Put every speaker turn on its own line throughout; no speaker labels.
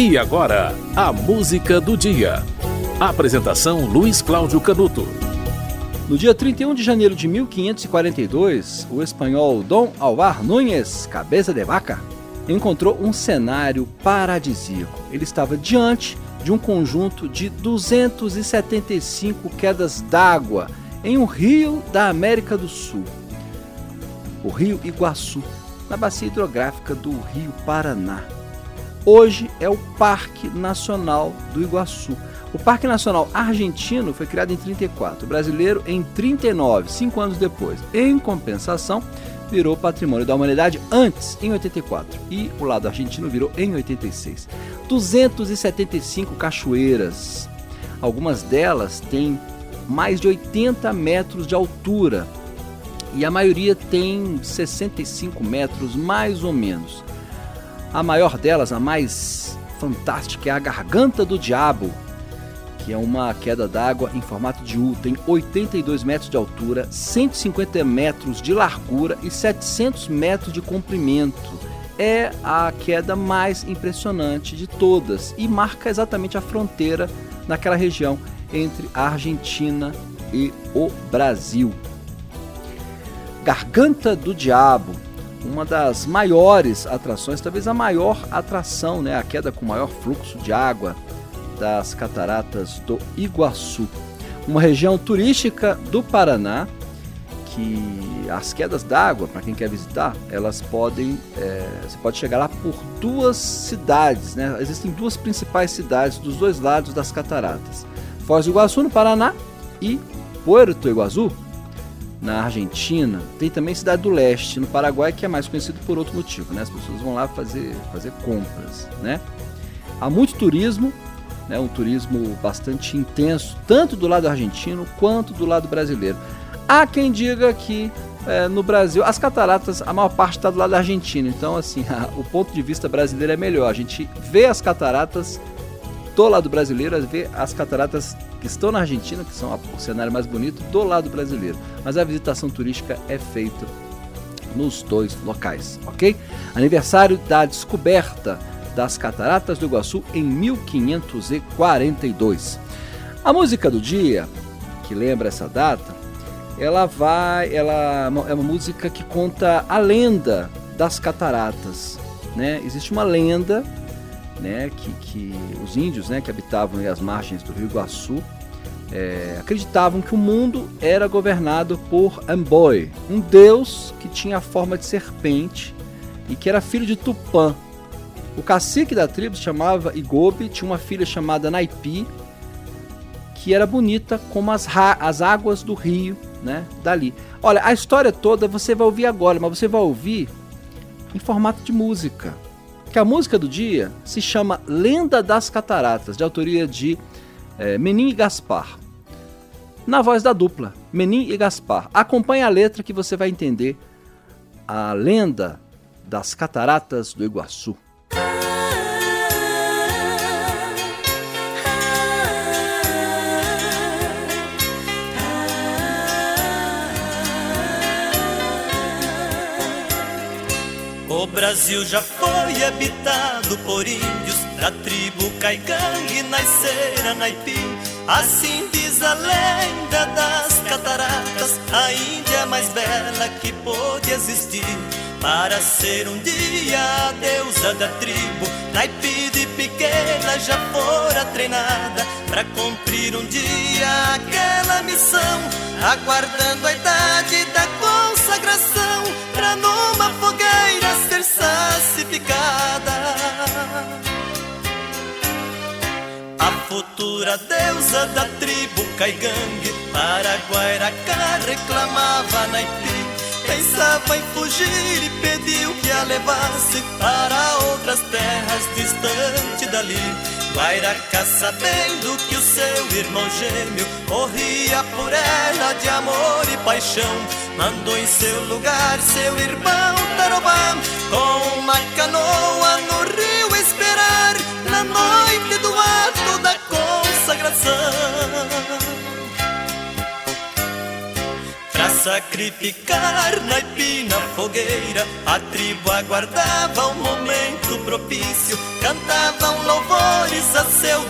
E agora, a música do dia. Apresentação Luiz Cláudio Canuto.
No dia 31 de janeiro de 1542, o espanhol Dom Alvar Núñez, cabeça de vaca, encontrou um cenário paradisíaco. Ele estava diante de um conjunto de 275 quedas d'água em um rio da América do Sul, o Rio Iguaçu, na bacia hidrográfica do Rio Paraná hoje é o Parque Nacional do Iguaçu. O Parque Nacional Argentino foi criado em 34, o brasileiro em 39, cinco anos depois. Em compensação, virou Patrimônio da Humanidade antes, em 84, e o lado argentino virou em 86. 275 cachoeiras. Algumas delas têm mais de 80 metros de altura e a maioria tem 65 metros mais ou menos. A maior delas, a mais fantástica, é a Garganta do Diabo, que é uma queda d'água em formato de U, tem 82 metros de altura, 150 metros de largura e 700 metros de comprimento. É a queda mais impressionante de todas e marca exatamente a fronteira naquela região entre a Argentina e o Brasil. Garganta do Diabo uma das maiores atrações, talvez a maior atração, né, a queda com maior fluxo de água das cataratas do Iguaçu. Uma região turística do Paraná que as quedas d'água, para quem quer visitar, elas podem, é, você pode chegar lá por duas cidades, né? Existem duas principais cidades dos dois lados das cataratas: Foz do Iguaçu no Paraná e Puerto Iguaçu na Argentina, tem também Cidade do Leste, no Paraguai, que é mais conhecido por outro motivo, né? As pessoas vão lá fazer, fazer compras, né? Há muito turismo, né? um turismo bastante intenso, tanto do lado argentino quanto do lado brasileiro. Há quem diga que é, no Brasil, as cataratas, a maior parte está do lado argentino, então assim, a, o ponto de vista brasileiro é melhor. A gente vê as cataratas do lado brasileiro, vê as cataratas que estão na Argentina, que são o cenário mais bonito, do lado brasileiro. Mas a visitação turística é feita nos dois locais, ok? Aniversário da descoberta das Cataratas do Iguaçu em 1542. A música do dia, que lembra essa data, ela vai, ela é uma música que conta a lenda das cataratas, né? Existe uma lenda né, que, que os índios né, que habitavam as margens do Rio Iguaçu é, acreditavam que o mundo era governado por Amboy, um deus que tinha a forma de serpente e que era filho de Tupã. O cacique da tribo se chamava Igobe, tinha uma filha chamada Naipi, que era bonita como as, as águas do rio, né, dali. Olha, a história toda você vai ouvir agora, mas você vai ouvir em formato de música que a música do dia se chama Lenda das Cataratas, de autoria de é, Menin e Gaspar. Na voz da dupla, Menin e Gaspar. Acompanhe a letra que você vai entender a lenda das cataratas do Iguaçu.
Brasil já foi habitado por índios da tribo Caigangue, Naicera, Naipi. Assim diz a lenda das cataratas, a Índia mais bela que pôde existir. Para ser um dia a deusa da tribo, Naipi de pequena já fora treinada para cumprir um dia aquela missão, aguardando a idade da consagração pra numa fogueira ser sassificada. A futura deusa da tribo Caigangue, Paraguairacá reclamava Naipi. Pensava em fugir e pediu que a levasse para outras terras distantes dali. Guairacá sabendo que o seu irmão gêmeo morria por ela de amor e paixão, mandou em seu lugar seu irmão Tarobá com uma canoa no rio sacrificar na ipina fogueira, a tribo aguardava um momento propício, cantavam louvor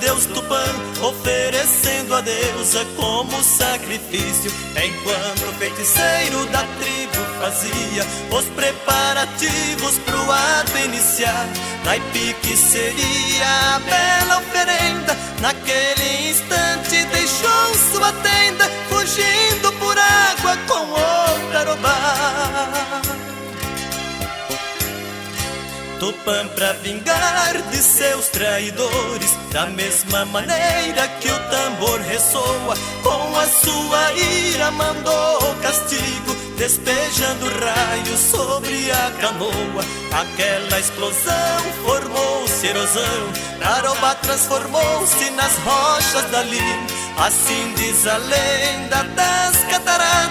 Deus Tupã, oferecendo a deusa como sacrifício, enquanto o feiticeiro da tribo fazia os preparativos pro ato iniciar. Naipe que seria a bela oferenda, naquele instante deixou sua tenda, fugindo por água com outra arobá. Tupã pra vingar de seus traidores Da mesma maneira que o tambor ressoa Com a sua ira mandou castigo Despejando raios sobre a canoa. Aquela explosão formou-se erosão Naroba transformou-se nas rochas dali Assim diz a lenda das cataratas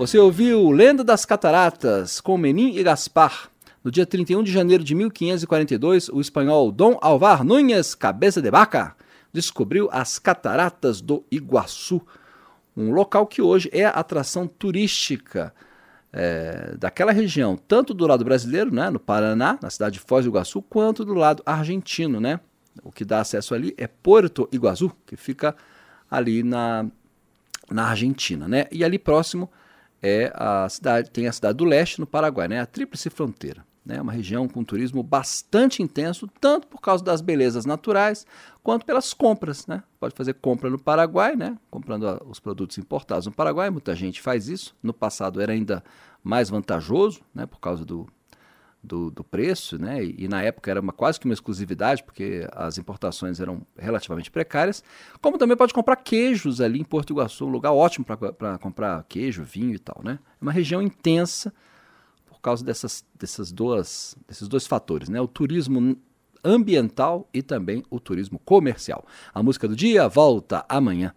Você ouviu Lenda das Cataratas com Menin e Gaspar. No dia 31 de janeiro de 1542, o espanhol Dom Alvar Núñez Cabeça de Vaca descobriu as cataratas do Iguaçu, um local que hoje é atração turística é, daquela região, tanto do lado brasileiro, né, no Paraná, na cidade de Foz do Iguaçu, quanto do lado argentino, né? O que dá acesso ali é Porto Iguaçu, que fica ali na, na Argentina, né? E ali próximo é a cidade, tem a cidade do leste no Paraguai, né? A tríplice fronteira, né? Uma região com turismo bastante intenso, tanto por causa das belezas naturais, quanto pelas compras, né? Pode fazer compra no Paraguai, né? Comprando os produtos importados no Paraguai, muita gente faz isso. No passado era ainda mais vantajoso, né? Por causa do do, do preço, né? E, e, na época era uma, quase que uma exclusividade, porque as importações eram relativamente precárias. Como também pode comprar queijos ali em Porto Iguaçu, um lugar ótimo para comprar queijo, vinho e tal, né? É uma região intensa por causa dessas, dessas duas, desses dois fatores, né? O turismo ambiental e também o turismo comercial. A música do dia volta amanhã.